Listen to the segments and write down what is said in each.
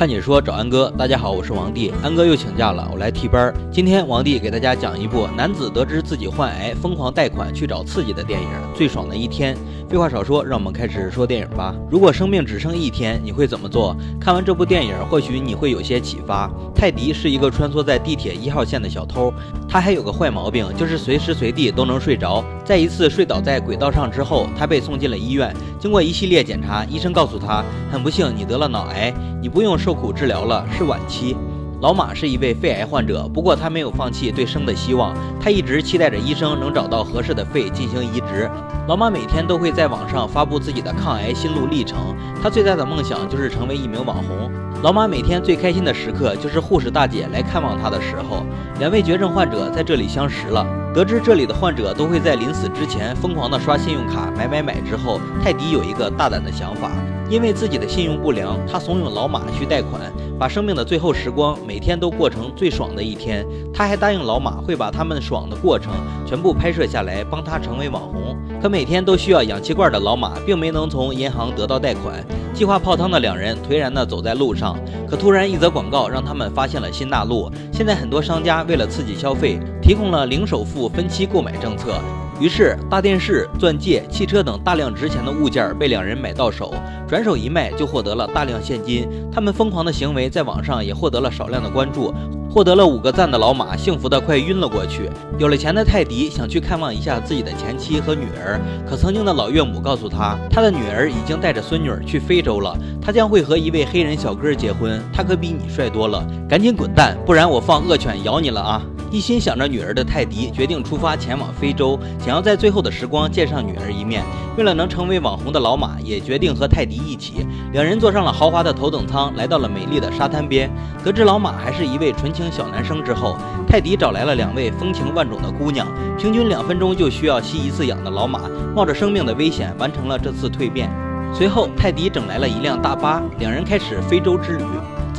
看解说找安哥，大家好，我是王帝，安哥又请假了，我来替班。今天王帝给大家讲一部男子得知自己患癌，疯狂贷款去找刺激的电影《最爽的一天》。废话少说，让我们开始说电影吧。如果生命只剩一天，你会怎么做？看完这部电影，或许你会有些启发。泰迪是一个穿梭在地铁一号线的小偷，他还有个坏毛病，就是随时随地都能睡着。在一次睡倒在轨道上之后，他被送进了医院。经过一系列检查，医生告诉他，很不幸，你得了脑癌，你不用受。苦治疗了，是晚期。老马是一位肺癌患者，不过他没有放弃对生的希望，他一直期待着医生能找到合适的肺进行移植。老马每天都会在网上发布自己的抗癌心路历程，他最大的梦想就是成为一名网红。老马每天最开心的时刻就是护士大姐来看望他的时候，两位绝症患者在这里相识了。得知这里的患者都会在临死之前疯狂的刷信用卡买买买之后，泰迪有一个大胆的想法。因为自己的信用不良，他怂恿老马去贷款，把生命的最后时光每天都过成最爽的一天。他还答应老马会把他们爽的过程全部拍摄下来，帮他成为网红。可每天都需要氧气罐的老马，并没能从银行得到贷款。计划泡汤的两人颓然地走在路上，可突然一则广告让他们发现了新大陆。现在很多商家为了刺激消费，提供了零首付分期购买政策。于是，大电视、钻戒、汽车等大量值钱的物件被两人买到手，转手一卖就获得了大量现金。他们疯狂的行为在网上也获得了少量的关注，获得了五个赞的老马幸福的快晕了过去。有了钱的泰迪想去看望一下自己的前妻和女儿，可曾经的老岳母告诉他，他的女儿已经带着孙女去非洲了，他将会和一位黑人小哥结婚，他可比你帅多了，赶紧滚蛋，不然我放恶犬咬你了啊！一心想着女儿的泰迪决定出发前往非洲，想要在最后的时光见上女儿一面。为了能成为网红的老马也决定和泰迪一起，两人坐上了豪华的头等舱，来到了美丽的沙滩边。得知老马还是一位纯情小男生之后，泰迪找来了两位风情万种的姑娘，平均两分钟就需要吸一次氧的老马，冒着生命的危险完成了这次蜕变。随后，泰迪整来了一辆大巴，两人开始非洲之旅。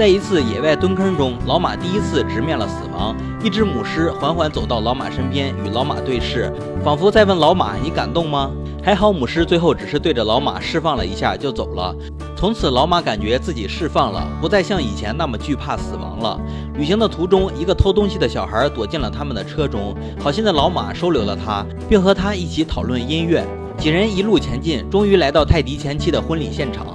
在一次野外蹲坑中，老马第一次直面了死亡。一只母狮缓缓走到老马身边，与老马对视，仿佛在问老马：“你感动吗？”还好，母狮最后只是对着老马释放了一下就走了。从此，老马感觉自己释放了，不再像以前那么惧怕死亡了。旅行的途中，一个偷东西的小孩躲进了他们的车中，好心的老马收留了他，并和他一起讨论音乐。几人一路前进，终于来到泰迪前妻的婚礼现场。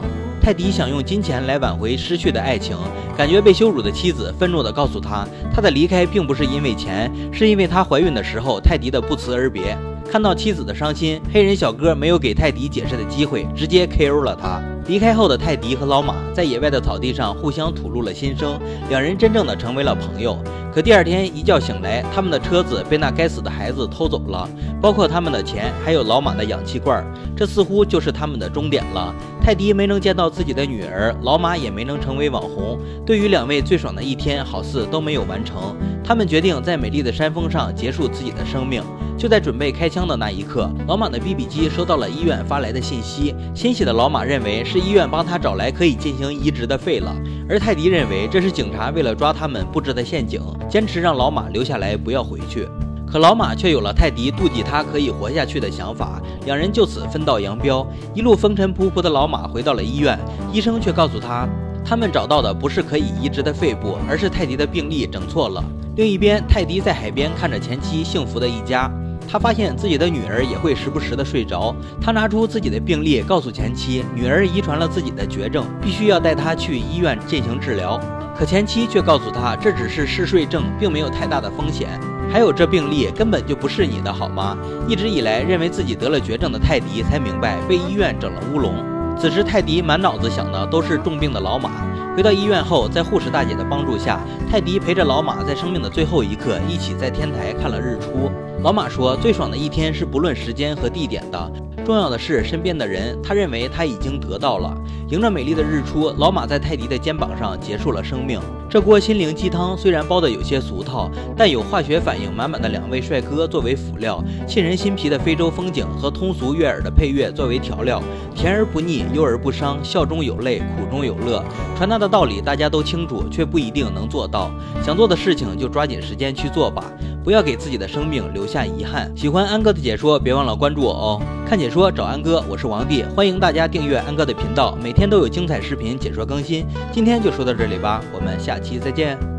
泰迪想用金钱来挽回失去的爱情，感觉被羞辱的妻子愤怒地告诉他，他的离开并不是因为钱，是因为她怀孕的时候泰迪的不辞而别。看到妻子的伤心，黑人小哥没有给泰迪解释的机会，直接 KO 了他。离开后的泰迪和老马在野外的草地上互相吐露了心声，两人真正的成为了朋友。可第二天一觉醒来，他们的车子被那该死的孩子偷走了，包括他们的钱，还有老马的氧气罐。这似乎就是他们的终点了。泰迪没能见到自己的女儿，老马也没能成为网红。对于两位最爽的一天，好似都没有完成。他们决定在美丽的山峰上结束自己的生命。就在准备开枪的那一刻，老马的 BB 机收到了医院发来的信息。欣喜的老马认为是医院帮他找来可以进行移植的肺了，而泰迪认为这是警察为了抓他们布置的陷阱，坚持让老马留下来不要回去。可老马却有了泰迪妒忌他可以活下去的想法，两人就此分道扬镳。一路风尘仆仆的老马回到了医院，医生却告诉他，他们找到的不是可以移植的肺部，而是泰迪的病历整错了。另一边，泰迪在海边看着前妻幸福的一家。他发现自己的女儿也会时不时的睡着。他拿出自己的病历，告诉前妻，女儿遗传了自己的绝症，必须要带她去医院进行治疗。可前妻却告诉他，这只是嗜睡症，并没有太大的风险。还有这病例根本就不是你的，好吗？一直以来认为自己得了绝症的泰迪才明白，被医院整了乌龙。此时泰迪满脑子想的都是重病的老马。回到医院后，在护士大姐的帮助下，泰迪陪着老马在生命的最后一刻，一起在天台看了日出。老马说：“最爽的一天是不论时间和地点的，重要的是身边的人。”他认为他已经得到了。迎着美丽的日出，老马在泰迪的肩膀上结束了生命。这锅心灵鸡汤虽然包的有些俗套，但有化学反应满满的两位帅哥作为辅料，沁人心脾的非洲风景和通俗悦耳的配乐作为调料，甜而不腻，忧而不伤，笑中有泪，苦中有乐。传达的道理大家都清楚，却不一定能做到。想做的事情就抓紧时间去做吧，不要给自己的生命留下遗憾。喜欢安哥的解说，别忘了关注我哦。看解说。找安哥，我是王帝，欢迎大家订阅安哥的频道，每天都有精彩视频解说更新。今天就说到这里吧，我们下期再见。